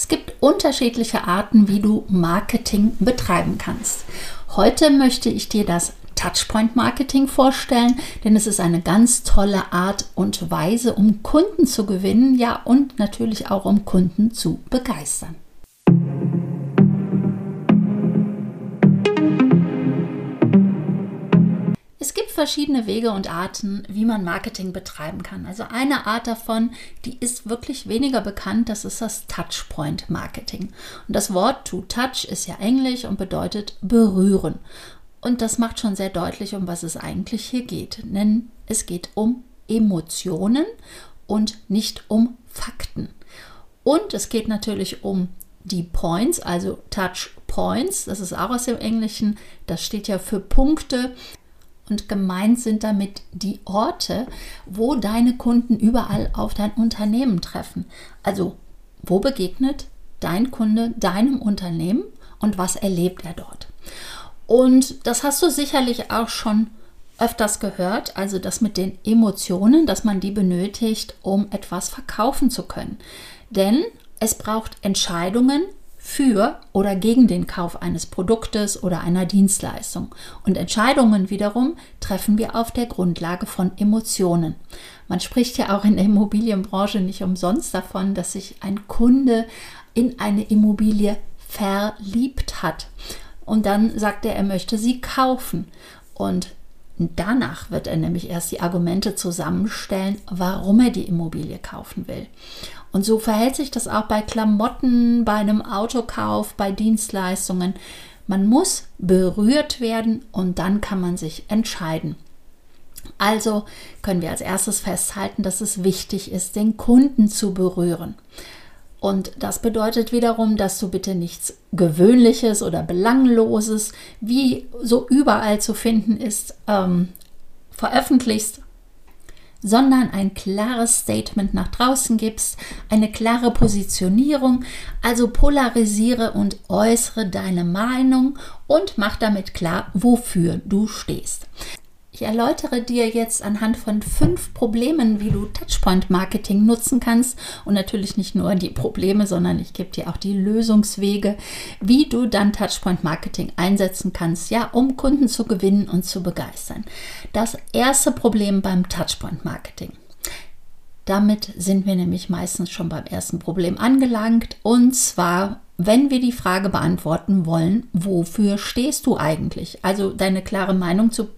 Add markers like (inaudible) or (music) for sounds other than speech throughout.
Es gibt unterschiedliche Arten, wie du Marketing betreiben kannst. Heute möchte ich dir das Touchpoint Marketing vorstellen, denn es ist eine ganz tolle Art und Weise, um Kunden zu gewinnen, ja und natürlich auch um Kunden zu begeistern. Verschiedene Wege und Arten, wie man Marketing betreiben kann. Also eine Art davon, die ist wirklich weniger bekannt, das ist das Touchpoint Marketing. Und das Wort to touch ist ja englisch und bedeutet berühren. Und das macht schon sehr deutlich, um was es eigentlich hier geht. Denn es geht um Emotionen und nicht um Fakten. Und es geht natürlich um die Points, also Touch Points, das ist auch aus dem Englischen, das steht ja für Punkte. Und gemeint sind damit die Orte, wo deine Kunden überall auf dein Unternehmen treffen. Also, wo begegnet dein Kunde deinem Unternehmen und was erlebt er dort? Und das hast du sicherlich auch schon öfters gehört, also das mit den Emotionen, dass man die benötigt, um etwas verkaufen zu können. Denn es braucht Entscheidungen für oder gegen den Kauf eines Produktes oder einer Dienstleistung. Und Entscheidungen wiederum treffen wir auf der Grundlage von Emotionen. Man spricht ja auch in der Immobilienbranche nicht umsonst davon, dass sich ein Kunde in eine Immobilie verliebt hat und dann sagt er, er möchte sie kaufen. Und danach wird er nämlich erst die Argumente zusammenstellen, warum er die Immobilie kaufen will. Und so verhält sich das auch bei Klamotten, bei einem Autokauf, bei Dienstleistungen. Man muss berührt werden und dann kann man sich entscheiden. Also können wir als erstes festhalten, dass es wichtig ist, den Kunden zu berühren. Und das bedeutet wiederum, dass du bitte nichts Gewöhnliches oder Belangloses, wie so überall zu finden ist, ähm, veröffentlichst, sondern ein klares Statement nach draußen gibst, eine klare Positionierung, also polarisiere und äußere deine Meinung und mach damit klar, wofür du stehst. Ich erläutere dir jetzt anhand von fünf Problemen, wie du Touchpoint-Marketing nutzen kannst. Und natürlich nicht nur die Probleme, sondern ich gebe dir auch die Lösungswege, wie du dann Touchpoint-Marketing einsetzen kannst, ja, um Kunden zu gewinnen und zu begeistern. Das erste Problem beim Touchpoint-Marketing. Damit sind wir nämlich meistens schon beim ersten Problem angelangt. Und zwar wenn wir die Frage beantworten wollen, wofür stehst du eigentlich? Also deine klare Meinung zu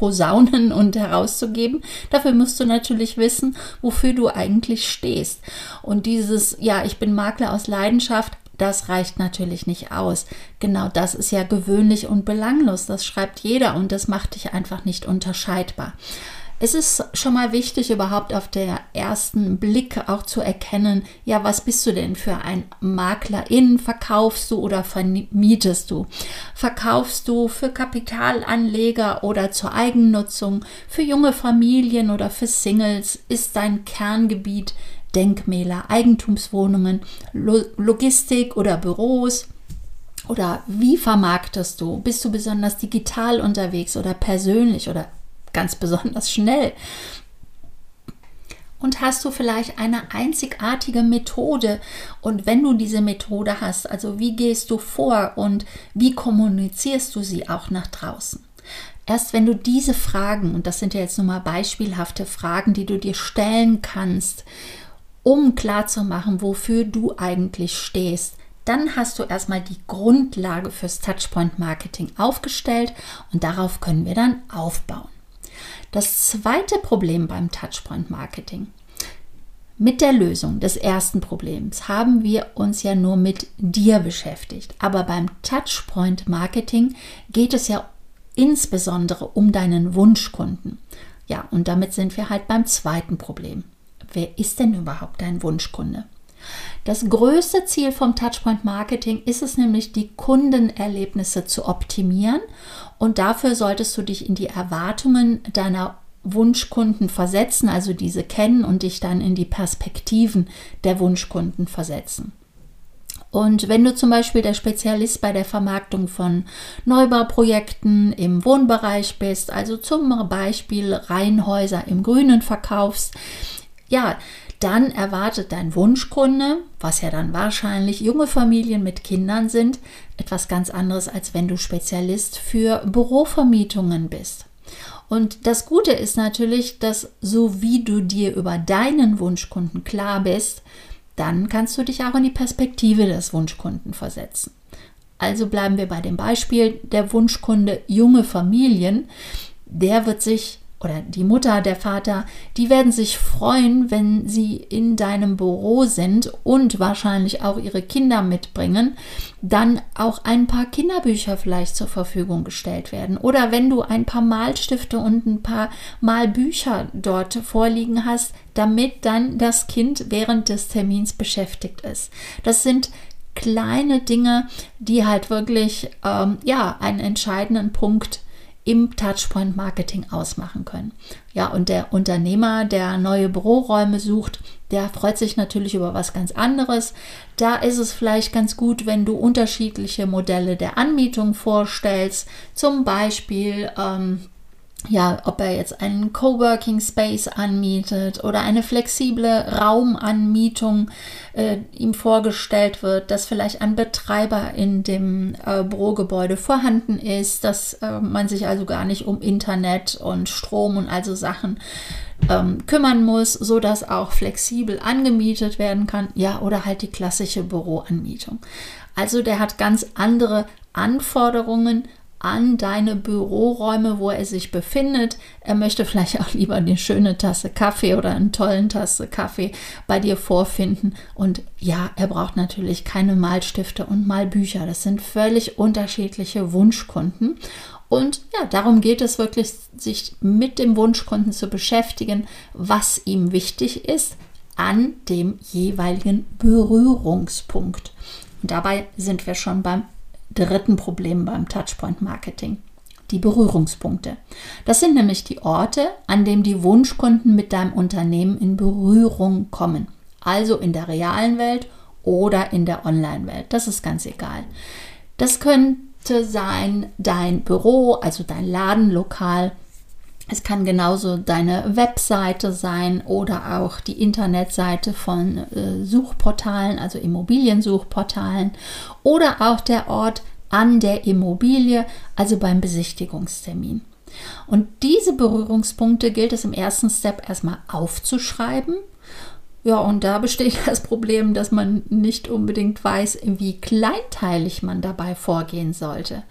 posaunen (laughs) und herauszugeben. Dafür musst du natürlich wissen, wofür du eigentlich stehst. Und dieses, ja, ich bin Makler aus Leidenschaft, das reicht natürlich nicht aus. Genau das ist ja gewöhnlich und belanglos. Das schreibt jeder und das macht dich einfach nicht unterscheidbar. Es ist schon mal wichtig, überhaupt auf der ersten Blick auch zu erkennen, ja, was bist du denn für ein Maklerin? Verkaufst du oder vermietest du? Verkaufst du für Kapitalanleger oder zur Eigennutzung, für junge Familien oder für Singles? Ist dein Kerngebiet Denkmäler, Eigentumswohnungen, Logistik oder Büros? Oder wie vermarktest du? Bist du besonders digital unterwegs oder persönlich oder ganz besonders schnell. Und hast du vielleicht eine einzigartige Methode? Und wenn du diese Methode hast, also wie gehst du vor und wie kommunizierst du sie auch nach draußen? Erst wenn du diese Fragen, und das sind ja jetzt nur mal beispielhafte Fragen, die du dir stellen kannst, um klarzumachen, wofür du eigentlich stehst, dann hast du erstmal die Grundlage fürs Touchpoint Marketing aufgestellt und darauf können wir dann aufbauen. Das zweite Problem beim Touchpoint Marketing. Mit der Lösung des ersten Problems haben wir uns ja nur mit dir beschäftigt. Aber beim Touchpoint Marketing geht es ja insbesondere um deinen Wunschkunden. Ja, und damit sind wir halt beim zweiten Problem. Wer ist denn überhaupt dein Wunschkunde? Das größte Ziel vom Touchpoint Marketing ist es nämlich, die Kundenerlebnisse zu optimieren und dafür solltest du dich in die Erwartungen deiner Wunschkunden versetzen, also diese kennen und dich dann in die Perspektiven der Wunschkunden versetzen. Und wenn du zum Beispiel der Spezialist bei der Vermarktung von Neubauprojekten im Wohnbereich bist, also zum Beispiel Reihenhäuser im Grünen verkaufst, ja, dann erwartet dein Wunschkunde, was ja dann wahrscheinlich junge Familien mit Kindern sind, etwas ganz anderes, als wenn du Spezialist für Bürovermietungen bist. Und das Gute ist natürlich, dass so wie du dir über deinen Wunschkunden klar bist, dann kannst du dich auch in die Perspektive des Wunschkunden versetzen. Also bleiben wir bei dem Beispiel der Wunschkunde junge Familien. Der wird sich oder die Mutter, der Vater, die werden sich freuen, wenn sie in deinem Büro sind und wahrscheinlich auch ihre Kinder mitbringen, dann auch ein paar Kinderbücher vielleicht zur Verfügung gestellt werden. Oder wenn du ein paar Malstifte und ein paar Malbücher dort vorliegen hast, damit dann das Kind während des Termins beschäftigt ist. Das sind kleine Dinge, die halt wirklich ähm, ja einen entscheidenden Punkt im Touchpoint Marketing ausmachen können. Ja, und der Unternehmer, der neue Büroräume sucht, der freut sich natürlich über was ganz anderes. Da ist es vielleicht ganz gut, wenn du unterschiedliche Modelle der Anmietung vorstellst. Zum Beispiel ähm, ja, ob er jetzt einen Coworking Space anmietet oder eine flexible Raumanmietung äh, ihm vorgestellt wird, dass vielleicht ein Betreiber in dem äh, Bürogebäude vorhanden ist, dass äh, man sich also gar nicht um Internet und Strom und also Sachen ähm, kümmern muss, so dass auch flexibel angemietet werden kann, ja, oder halt die klassische Büroanmietung. Also der hat ganz andere Anforderungen an deine Büroräume, wo er sich befindet. Er möchte vielleicht auch lieber eine schöne Tasse Kaffee oder einen tollen Tasse Kaffee bei dir vorfinden. Und ja, er braucht natürlich keine Malstifte und Malbücher. Das sind völlig unterschiedliche Wunschkunden. Und ja, darum geht es wirklich, sich mit dem Wunschkunden zu beschäftigen, was ihm wichtig ist an dem jeweiligen Berührungspunkt. Und dabei sind wir schon beim dritten Problem beim Touchpoint Marketing. Die Berührungspunkte. Das sind nämlich die Orte, an denen die Wunschkunden mit deinem Unternehmen in Berührung kommen. Also in der realen Welt oder in der Online-Welt. Das ist ganz egal. Das könnte sein dein Büro, also dein Ladenlokal, es kann genauso deine Webseite sein oder auch die Internetseite von äh, Suchportalen, also Immobiliensuchportalen oder auch der Ort an der Immobilie, also beim Besichtigungstermin. Und diese Berührungspunkte gilt es im ersten Step erstmal aufzuschreiben. Ja, und da besteht (laughs) das Problem, dass man nicht unbedingt weiß, wie kleinteilig man dabei vorgehen sollte.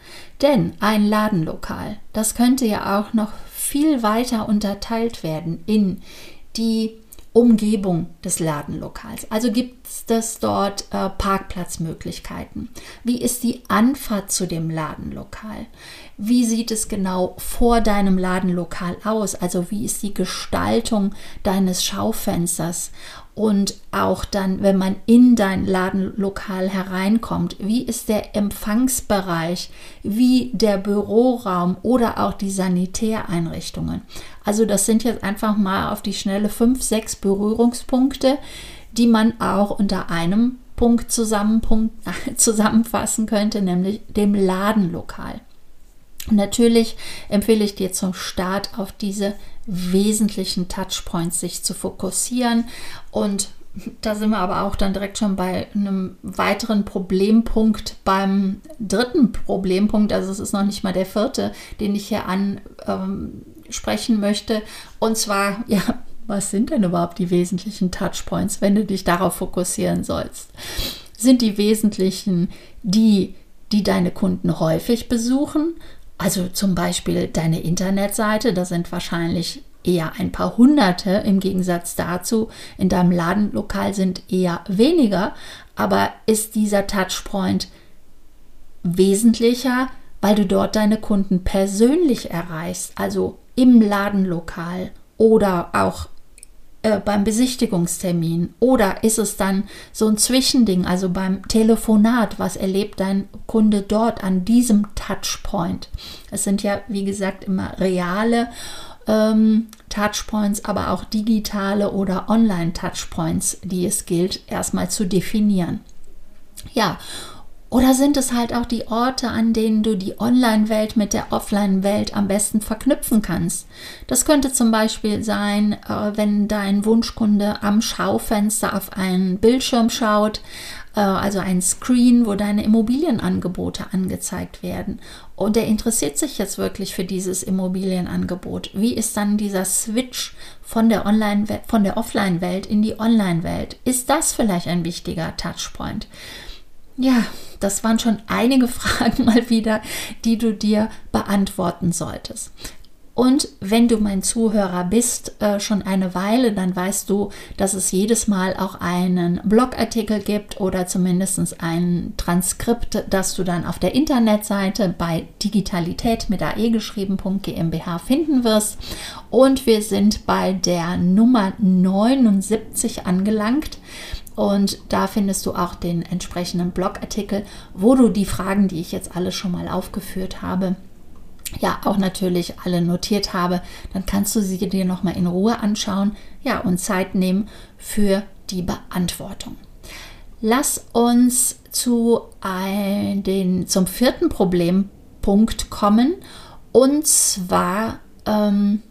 Denn ein Ladenlokal, das könnte ja auch noch viel weiter unterteilt werden in die Umgebung des Ladenlokals. Also gibt es dort äh, Parkplatzmöglichkeiten. Wie ist die Anfahrt zu dem Ladenlokal? Wie sieht es genau vor deinem Ladenlokal aus? Also wie ist die Gestaltung deines Schaufensters? Und auch dann, wenn man in dein Ladenlokal hereinkommt, wie ist der Empfangsbereich, wie der Büroraum oder auch die Sanitäreinrichtungen. Also das sind jetzt einfach mal auf die schnelle fünf, sechs Berührungspunkte, die man auch unter einem Punkt (laughs) zusammenfassen könnte, nämlich dem Ladenlokal. Natürlich empfehle ich dir zum Start auf diese wesentlichen Touchpoints sich zu fokussieren und da sind wir aber auch dann direkt schon bei einem weiteren Problempunkt, beim dritten Problempunkt, also es ist noch nicht mal der vierte, den ich hier ansprechen ähm, möchte. Und zwar, (laughs) ja, was sind denn überhaupt die wesentlichen Touchpoints, wenn du dich darauf fokussieren sollst? Sind die wesentlichen die, die deine Kunden häufig besuchen also zum Beispiel deine Internetseite, da sind wahrscheinlich eher ein paar Hunderte im Gegensatz dazu. In deinem Ladenlokal sind eher weniger, aber ist dieser Touchpoint wesentlicher, weil du dort deine Kunden persönlich erreichst, also im Ladenlokal oder auch äh, beim Besichtigungstermin? Oder ist es dann so ein Zwischending, also beim Telefonat? Was erlebt dein Kunde dort an diesem Touchpoint? Es sind ja, wie gesagt, immer reale ähm, Touchpoints, aber auch digitale oder Online-Touchpoints, die es gilt, erstmal zu definieren. Ja, Oder sind es halt auch die Orte, an denen du die Online-Welt mit der Offline-Welt am besten verknüpfen kannst? Das könnte zum Beispiel sein, äh, wenn dein Wunschkunde am Schaufenster auf einen Bildschirm schaut, äh, also ein Screen, wo deine Immobilienangebote angezeigt werden. Und er interessiert sich jetzt wirklich für dieses Immobilienangebot. Wie ist dann dieser Switch von der Online, von der Offline-Welt in die Online-Welt? Ist das vielleicht ein wichtiger Touchpoint? Ja, das waren schon einige (laughs) Fragen mal wieder, die du dir beantworten solltest. Und wenn du mein Zuhörer bist, äh, schon eine Weile, dann weißt du, dass es jedes Mal auch einen Blogartikel gibt oder zumindest ein Transkript, das du dann auf der Internetseite bei Digitalität mit AE geschrieben.gmbH finden wirst. Und wir sind bei der Nummer 79 angelangt. Und da findest du auch den entsprechenden Blogartikel, wo du die Fragen, die ich jetzt alle schon mal aufgeführt habe, ja auch natürlich alle notiert habe, dann kannst du sie dir noch mal in Ruhe anschauen, ja und Zeit nehmen für die Beantwortung. Lass uns zu ein, den, zum vierten Problempunkt kommen und zwar ähm,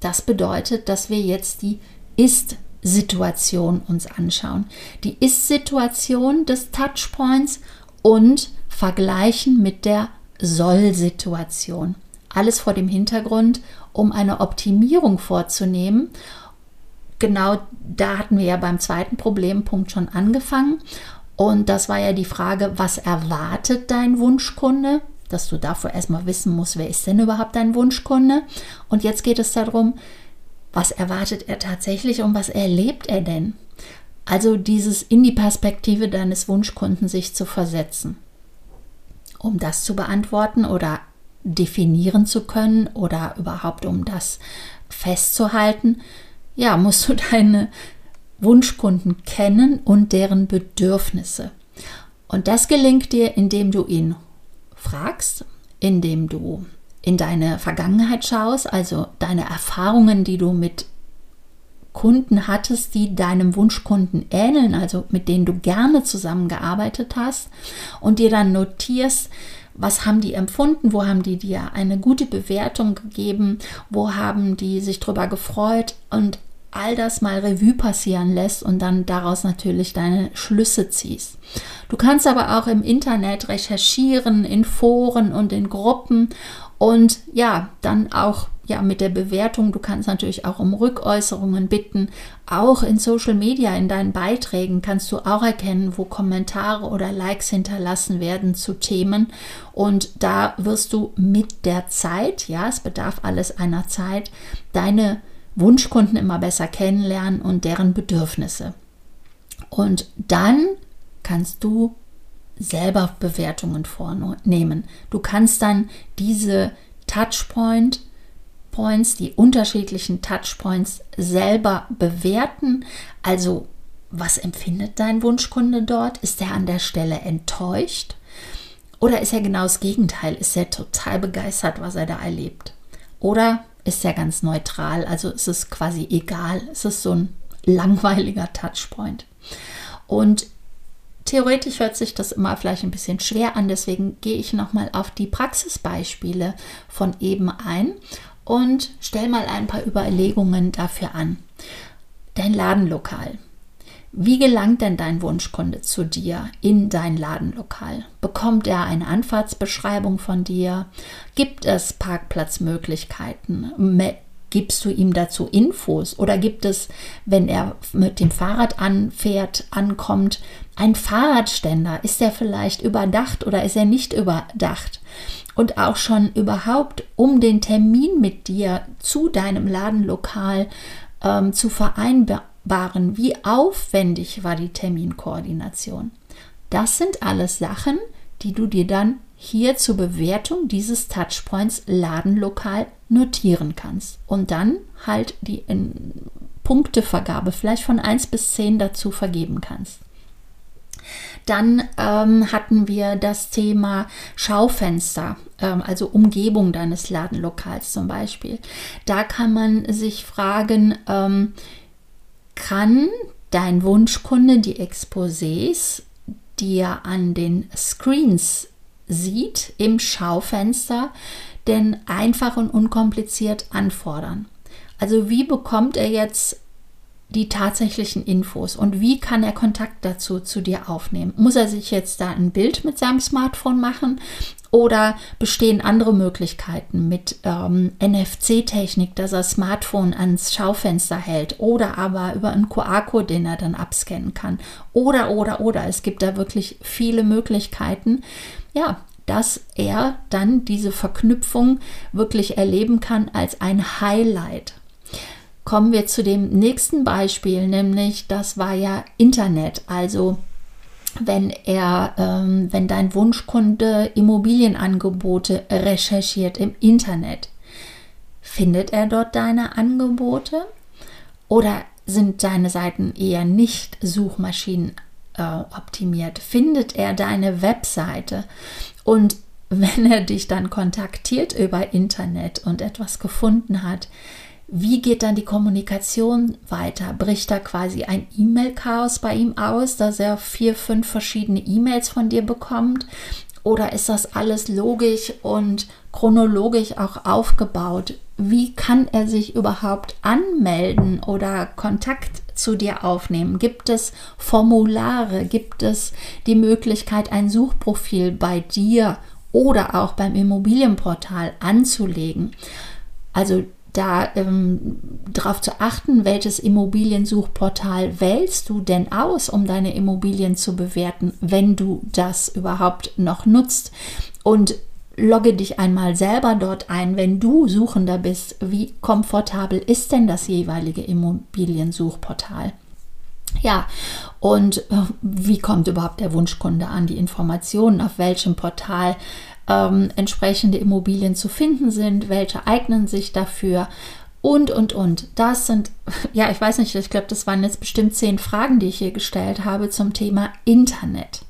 das bedeutet, dass wir jetzt die ist Situation uns anschauen. Die Ist-Situation des Touchpoints und vergleichen mit der Soll-Situation. Alles vor dem Hintergrund, um eine Optimierung vorzunehmen. Genau da hatten wir ja beim zweiten Problempunkt schon angefangen. Und das war ja die Frage, was erwartet dein Wunschkunde? Dass du davor erstmal wissen musst, wer ist denn überhaupt dein Wunschkunde? Und jetzt geht es darum, was erwartet er tatsächlich und was erlebt er denn? Also dieses in die Perspektive deines Wunschkunden sich zu versetzen. Um das zu beantworten oder definieren zu können oder überhaupt um das festzuhalten, ja, musst du deine Wunschkunden kennen und deren Bedürfnisse. Und das gelingt dir, indem du ihn fragst, indem du in deine Vergangenheit schaust, also deine Erfahrungen, die du mit Kunden hattest, die deinem Wunschkunden ähneln, also mit denen du gerne zusammengearbeitet hast und dir dann notierst, was haben die empfunden, wo haben die dir eine gute Bewertung gegeben, wo haben die sich drüber gefreut und all das mal Revue passieren lässt und dann daraus natürlich deine Schlüsse ziehst. Du kannst aber auch im Internet recherchieren, in Foren und in Gruppen und ja, dann auch ja mit der Bewertung, du kannst natürlich auch um Rückäußerungen bitten. Auch in Social Media, in deinen Beiträgen kannst du auch erkennen, wo Kommentare oder Likes hinterlassen werden zu Themen. Und da wirst du mit der Zeit, ja, es bedarf alles einer Zeit, deine Wunschkunden immer besser kennenlernen und deren Bedürfnisse. Und dann kannst du selber Bewertungen vornehmen. Du kannst dann diese Touchpoint Points, die unterschiedlichen Touchpoints selber bewerten. Also, was empfindet dein Wunschkunde dort? Ist er an der Stelle enttäuscht? Oder ist er genau das Gegenteil? Ist er total begeistert, was er da erlebt? Oder ist er ganz neutral? Also ist es quasi egal? Ist es so ein langweiliger Touchpoint? Und Theoretisch hört sich das immer vielleicht ein bisschen schwer an, deswegen gehe ich nochmal auf die Praxisbeispiele von eben ein und stell mal ein paar Überlegungen dafür an. Dein Ladenlokal. Wie gelangt denn dein Wunschkunde zu dir in dein Ladenlokal? Bekommt er eine Anfahrtsbeschreibung von dir? Gibt es Parkplatzmöglichkeiten? Gibst du ihm dazu Infos oder gibt es, wenn er mit dem Fahrrad anfährt, ankommt, ein Fahrradständer? Ist er vielleicht überdacht oder ist er nicht überdacht? Und auch schon überhaupt, um den Termin mit dir zu deinem Ladenlokal ähm, zu vereinbaren, wie aufwendig war die Terminkoordination? Das sind alles Sachen, die du dir dann hier zur Bewertung dieses Touchpoints Ladenlokal notieren kannst und dann halt die Punktevergabe vielleicht von 1 bis 10 dazu vergeben kannst. Dann ähm, hatten wir das Thema Schaufenster, ähm, also Umgebung deines Ladenlokals zum Beispiel. Da kann man sich fragen, ähm, kann dein Wunschkunde die Exposés die er an den Screens sieht im Schaufenster, denn einfach und unkompliziert anfordern. Also wie bekommt er jetzt die tatsächlichen Infos und wie kann er Kontakt dazu zu dir aufnehmen? Muss er sich jetzt da ein Bild mit seinem Smartphone machen oder bestehen andere Möglichkeiten mit ähm, NFC-Technik, dass er Smartphone ans Schaufenster hält oder aber über einen QR-Code, den er dann abscannen kann? Oder, oder, oder. Es gibt da wirklich viele Möglichkeiten. Ja, dass er dann diese Verknüpfung wirklich erleben kann als ein Highlight kommen wir zu dem nächsten Beispiel, nämlich das war ja Internet. Also wenn er, ähm, wenn dein Wunschkunde Immobilienangebote recherchiert im Internet, findet er dort deine Angebote oder sind deine Seiten eher nicht Suchmaschinen äh, optimiert? Findet er deine Webseite und (laughs) wenn er dich dann kontaktiert über Internet und etwas gefunden hat, wie geht dann die Kommunikation weiter? Bricht da quasi ein E-Mail-Chaos bei ihm aus, dass er vier, fünf verschiedene E-Mails von dir bekommt? Oder ist das alles logisch und chronologisch auch aufgebaut? Wie kann er sich überhaupt anmelden oder Kontakt zu dir aufnehmen? Gibt es Formulare? Gibt es die Möglichkeit, ein Suchprofil bei dir oder auch beim Immobilienportal anzulegen? Also da ähm, darauf zu achten, welches Immobiliensuchportal wählst du denn aus, um deine Immobilien zu bewerten, wenn du das überhaupt noch nutzt. Und logge dich einmal selber dort ein, wenn du Suchender bist. Wie komfortabel ist denn das jeweilige Immobiliensuchportal? Ja, und äh, wie kommt überhaupt der Wunschkunde an die Informationen, auf welchem Portal ähm, entsprechende Immobilien zu finden sind, welche eignen sich dafür und, und, und. Das sind, (laughs) ja, ich weiß nicht, ich glaube, das waren jetzt bestimmt zehn Fragen, die ich hier gestellt habe zum Thema Internet.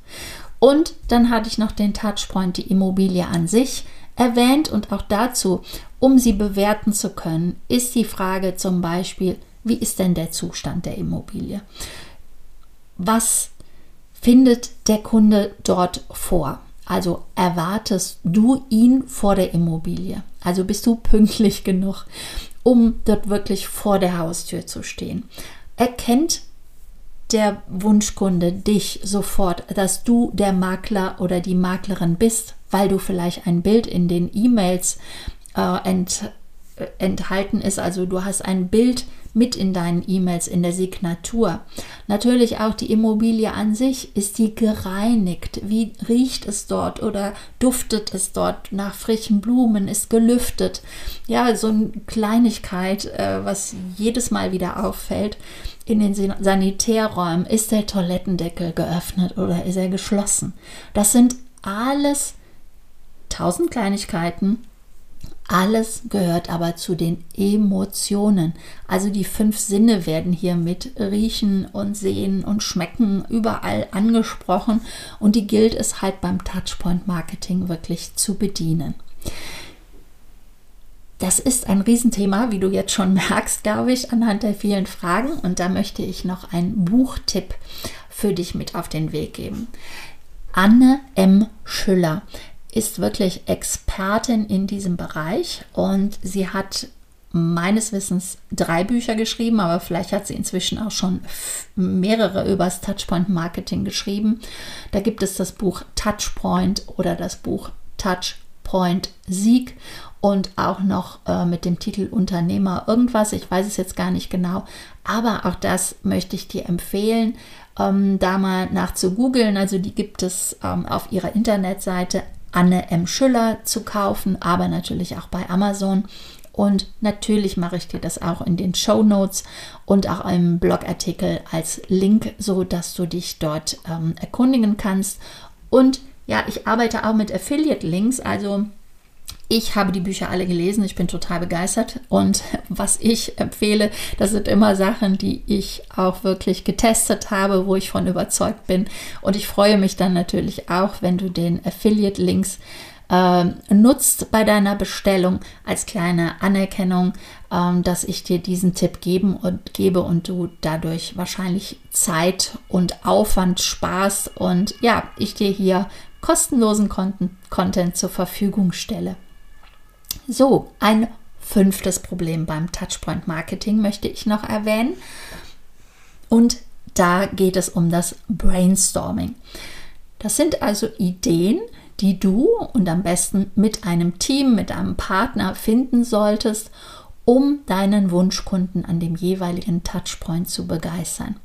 Und dann hatte ich noch den Touchpoint, die Immobilie an sich erwähnt und auch dazu, um sie bewerten zu können, ist die Frage zum Beispiel, wie ist denn der Zustand der Immobilie? Was findet der Kunde dort vor? Also erwartest du ihn vor der Immobilie. Also bist du pünktlich genug, um dort wirklich vor der Haustür zu stehen. Erkennt der Wunschkunde dich sofort, dass du der Makler oder die Maklerin bist, weil du vielleicht ein Bild in den E-Mails äh, ent, äh, enthalten ist. Also du hast ein Bild mit in deinen E-Mails in der Signatur. Natürlich auch die Immobilie an sich, ist die gereinigt? Wie riecht es dort oder duftet es dort nach frischen Blumen? Ist gelüftet? Ja, so eine Kleinigkeit, äh, was jedes Mal wieder auffällt. In den Sanitärräumen ist der Toilettendeckel geöffnet oder ist er geschlossen? Das sind alles tausend Kleinigkeiten, alles gehört aber zu den Emotionen. Also die fünf Sinne werden hier mit Riechen und Sehen und Schmecken überall angesprochen und die gilt es halt beim Touchpoint Marketing wirklich zu bedienen. Das ist ein Riesenthema, wie du jetzt schon (laughs) merkst, glaube ich, anhand der vielen Fragen. Und da möchte ich noch einen Buchtipp für dich mit auf den Weg geben. Anne M. Schüller ist wirklich Expertin in diesem Bereich und sie hat meines Wissens drei Bücher geschrieben, aber vielleicht hat sie inzwischen auch schon mehrere übers Touchpoint Marketing geschrieben. Da gibt es das Buch Touchpoint oder das Buch Touchpoint Sieg und auch noch äh, mit dem Titel Unternehmer irgendwas. Ich weiß es jetzt gar nicht genau, aber auch das möchte ich dir empfehlen, ähm, da mal nach zu googeln. Also die gibt es ähm, auf ihrer Internetseite Anne M. Schüller zu kaufen, aber natürlich auch bei Amazon. Und natürlich mache ich dir das auch in den Show Notes und auch im Blogartikel als Link, so dass du dich dort ähm, erkundigen kannst. Und ja, ich arbeite auch mit Affiliate Links, also ich habe die Bücher alle gelesen, ich bin total begeistert. Und (laughs) was ich empfehle, das sind immer Sachen, die ich auch wirklich getestet habe, wo ich von überzeugt bin. Und ich freue mich dann natürlich auch, wenn du den Affiliate-Links äh, nutzt bei deiner Bestellung als kleine Anerkennung, äh, dass ich dir diesen Tipp geben und gebe und du dadurch wahrscheinlich Zeit und Aufwand sparst. Und ja, ich dir hier kostenlosen Content zur Verfügung stelle. So, ein fünftes Problem beim Touchpoint Marketing möchte ich noch erwähnen. Und da geht es um das Brainstorming. Das sind also Ideen, die du und am besten mit einem Team, mit einem Partner finden solltest, um deinen Wunschkunden an dem jeweiligen Touchpoint zu begeistern.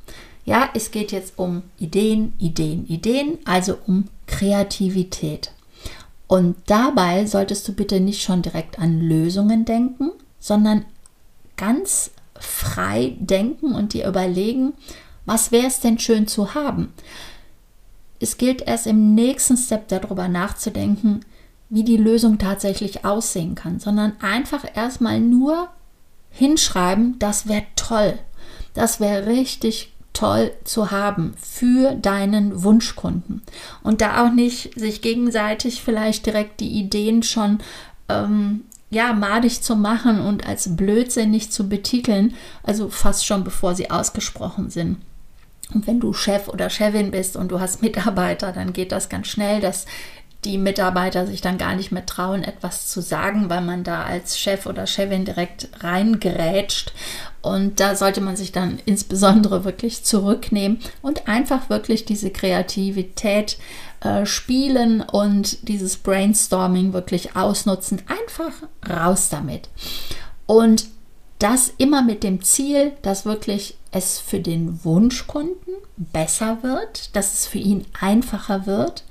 Ja, es geht jetzt um Ideen, Ideen, Ideen, also um Kreativität. Und dabei solltest du bitte nicht schon direkt an Lösungen denken, sondern ganz frei denken und dir überlegen, was wäre es denn schön zu haben? Es gilt erst im nächsten Step darüber nachzudenken, wie die Lösung tatsächlich aussehen kann, sondern einfach erstmal nur hinschreiben, das wäre toll. Das wäre richtig toll zu haben für deinen Wunschkunden. Und da auch nicht sich gegenseitig vielleicht direkt die Ideen schon ähm, ja, madig zu machen und als blödsinnig zu betiteln, also fast schon bevor sie ausgesprochen sind. Und wenn du Chef oder Chefin bist und du hast Mitarbeiter, dann geht das ganz schnell, dass die Mitarbeiter sich dann gar nicht mehr trauen, etwas zu sagen, weil man da als Chef oder Chefin direkt reingerätscht. Und da sollte man sich dann insbesondere wirklich zurücknehmen und einfach wirklich diese Kreativität äh, spielen und dieses Brainstorming wirklich ausnutzen. Einfach raus damit. Und das immer mit dem Ziel, dass wirklich es für den Wunschkunden besser wird, dass es für ihn einfacher wird,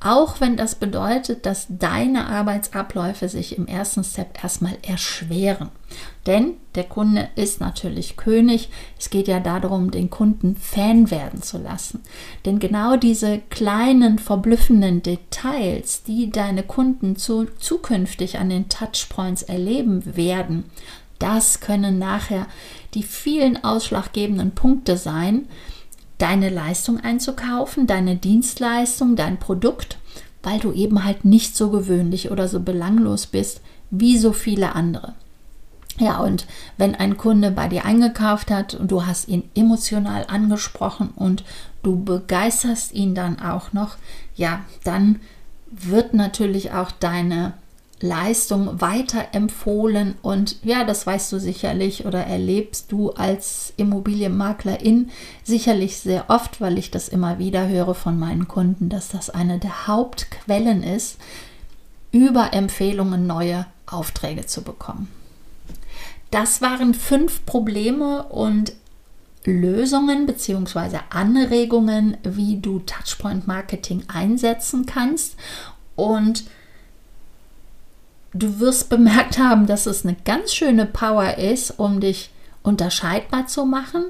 auch wenn das bedeutet, dass deine Arbeitsabläufe sich im ersten Step erstmal erschweren. Denn der Kunde ist natürlich König. Es geht ja darum, den Kunden Fan werden zu lassen. Denn genau diese kleinen, verblüffenden Details, die deine Kunden zu, zukünftig an den Touchpoints erleben werden, das können nachher die vielen ausschlaggebenden Punkte sein, deine Leistung einzukaufen, deine Dienstleistung, dein Produkt, weil du eben halt nicht so gewöhnlich oder so belanglos bist wie so viele andere. Ja, und wenn ein Kunde bei dir eingekauft hat und du hast ihn emotional angesprochen und du begeisterst ihn dann auch noch, ja, dann wird natürlich auch deine Leistung weiterempfohlen und ja, das weißt du sicherlich oder erlebst du als Immobilienmaklerin sicherlich sehr oft, weil ich das immer wieder höre von meinen Kunden, dass das eine der Hauptquellen ist, über Empfehlungen neue Aufträge zu bekommen. Das waren fünf Probleme und Lösungen bzw. Anregungen, wie du Touchpoint Marketing einsetzen kannst und du wirst bemerkt haben, dass es eine ganz schöne Power ist, um dich unterscheidbar zu machen,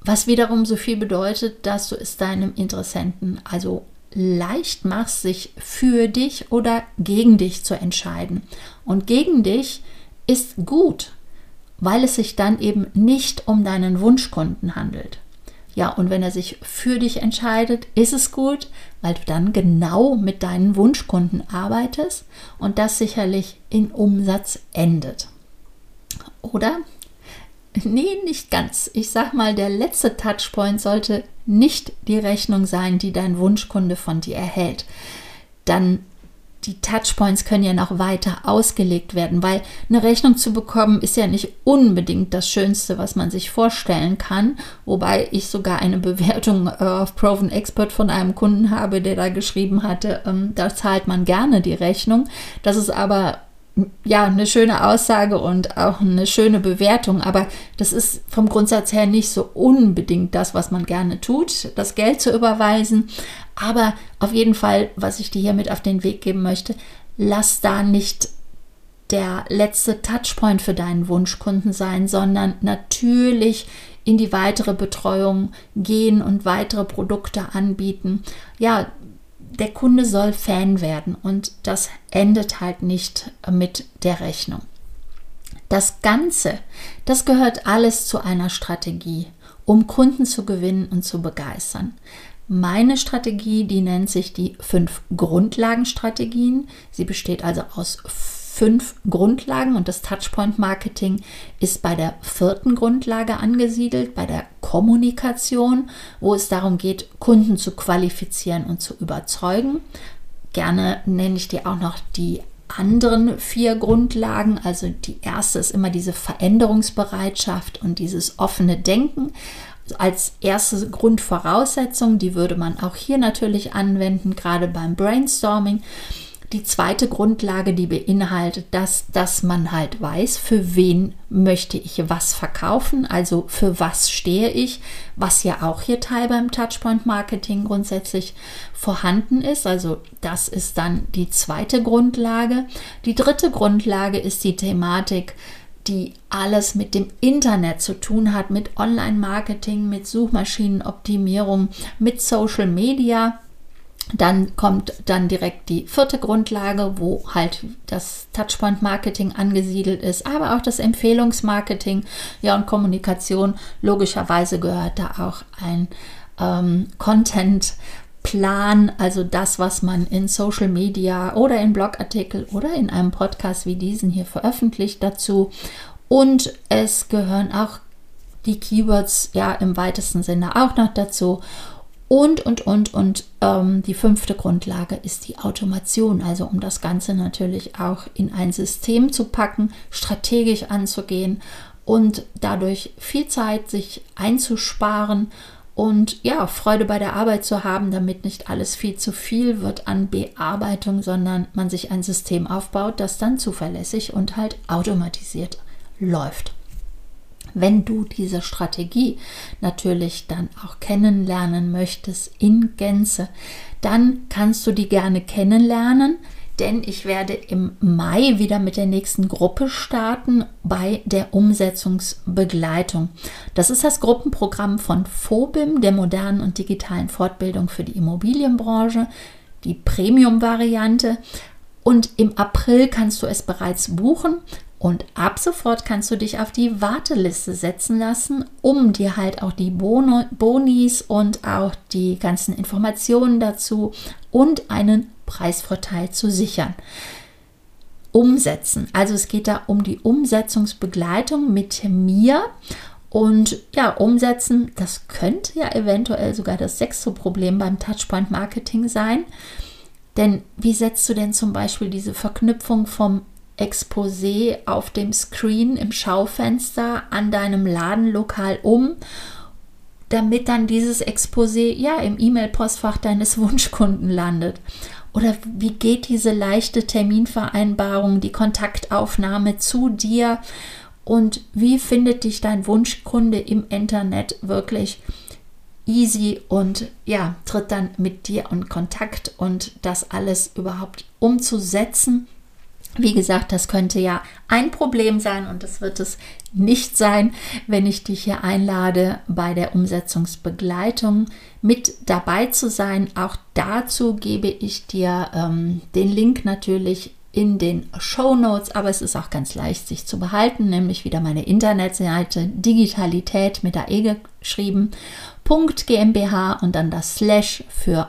was wiederum so viel bedeutet, dass du es deinem Interessenten also leicht machst, sich für dich oder gegen dich zu entscheiden. Und gegen dich ist gut, weil es sich dann eben nicht um deinen Wunschkunden handelt. Ja, und wenn er sich für dich entscheidet, ist es gut, weil du dann genau mit deinen Wunschkunden arbeitest und das sicherlich in Umsatz endet. Oder? Nee, nicht ganz. Ich sag mal, der letzte Touchpoint sollte nicht die Rechnung sein, die dein Wunschkunde von dir erhält. Dann die Touchpoints können ja noch weiter ausgelegt werden, weil eine Rechnung zu bekommen ist ja nicht unbedingt das Schönste, was man sich vorstellen kann. Wobei ich sogar eine Bewertung äh, auf Proven Expert von einem Kunden habe, der da geschrieben hatte, ähm, da zahlt man gerne die Rechnung. Das ist aber ja, eine schöne Aussage und auch eine schöne Bewertung, aber das ist vom Grundsatz her nicht so unbedingt das, was man gerne tut, das Geld zu überweisen. Aber auf jeden Fall, was ich dir hier mit auf den Weg geben möchte, lass da nicht der letzte Touchpoint für deinen Wunschkunden sein, sondern natürlich in die weitere Betreuung gehen und weitere Produkte anbieten. Ja, der Kunde soll Fan werden und das endet halt nicht mit der Rechnung. Das Ganze, das gehört alles zu einer Strategie, um Kunden zu gewinnen und zu begeistern. Meine Strategie, die nennt sich die fünf Grundlagenstrategien. Sie besteht also aus fünf Grundlagen und das Touchpoint Marketing ist bei der vierten Grundlage angesiedelt, bei der Kommunikation, wo es darum geht, Kunden zu qualifizieren und zu überzeugen. Gerne nenne ich dir auch noch die anderen vier Grundlagen. Also die erste ist immer diese Veränderungsbereitschaft und dieses offene Denken als erste Grundvoraussetzung. Die würde man auch hier natürlich anwenden, gerade beim Brainstorming. Die zweite Grundlage, die beinhaltet, dass, dass man halt weiß, für wen möchte ich was verkaufen, also für was stehe ich, was ja auch hier Teil beim Touchpoint Marketing grundsätzlich vorhanden ist. Also das ist dann die zweite Grundlage. Die dritte Grundlage ist die Thematik, die alles mit dem Internet zu tun hat, mit Online-Marketing, mit Suchmaschinenoptimierung, mit Social Media. Dann kommt dann direkt die vierte Grundlage, wo halt das Touchpoint-Marketing angesiedelt ist, aber auch das Empfehlungsmarketing, ja und Kommunikation. Logischerweise gehört da auch ein ähm, Content. Plan, also das, was man in Social Media oder in Blogartikel oder in einem Podcast wie diesen hier veröffentlicht dazu. Und es gehören auch die Keywords ja im weitesten Sinne auch noch dazu. Und, und, und, und ähm, die fünfte Grundlage ist die Automation, also um das Ganze natürlich auch in ein System zu packen, strategisch anzugehen und dadurch viel Zeit sich einzusparen und ja, Freude bei der Arbeit zu haben, damit nicht alles viel zu viel wird an Bearbeitung, sondern man sich ein System aufbaut, das dann zuverlässig und halt automatisiert läuft. Wenn du diese Strategie natürlich dann auch kennenlernen möchtest in Gänze, dann kannst du die gerne kennenlernen, denn ich werde im Mai wieder mit der nächsten Gruppe starten bei der Umsetzungsbegleitung. Das ist das Gruppenprogramm von FOBIM, der modernen und digitalen Fortbildung für die Immobilienbranche, die Premium-Variante. Und im April kannst du es bereits buchen. Und ab sofort kannst du dich auf die Warteliste setzen lassen, um dir halt auch die Bonis und auch die ganzen Informationen dazu und einen Preisvorteil zu sichern. Umsetzen. Also es geht da um die Umsetzungsbegleitung mit mir. Und ja, umsetzen, das könnte ja eventuell sogar das sechste Problem beim Touchpoint Marketing sein. Denn wie setzt du denn zum Beispiel diese Verknüpfung vom Exposé auf dem Screen im Schaufenster an deinem Ladenlokal um, damit dann dieses Exposé ja im E-Mail-Postfach deines (laughs) Wunschkunden landet? Oder wie geht diese leichte Terminvereinbarung, die Kontaktaufnahme zu dir und wie findet dich dein Wunschkunde im Internet wirklich easy und ja, tritt dann mit dir in Kontakt und das alles überhaupt umzusetzen wie gesagt, das könnte ja ein Problem sein und das wird es nicht sein, wenn ich dich hier einlade, bei der Umsetzungsbegleitung mit dabei zu sein. Auch dazu gebe ich dir ähm, den Link natürlich in den Show Notes, aber es ist auch ganz leicht, sich zu behalten, nämlich wieder meine Internetseite Digitalität mit der E geschrieben, .gmbh und dann das Slash für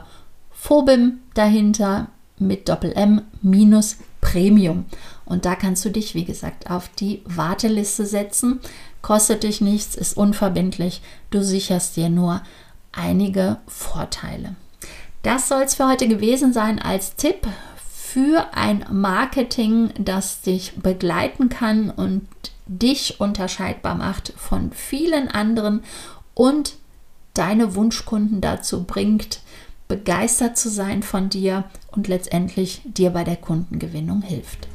Phobim dahinter mit Doppel M minus Premium. Und da kannst du dich, wie gesagt, auf die Warteliste setzen. Kostet dich nichts, ist unverbindlich. Du sicherst dir nur einige Vorteile. Das soll es für heute gewesen sein als Tipp für ein Marketing, das dich begleiten kann und dich unterscheidbar macht von vielen anderen und deine Wunschkunden dazu bringt, begeistert zu sein von dir und letztendlich dir bei der Kundengewinnung hilft.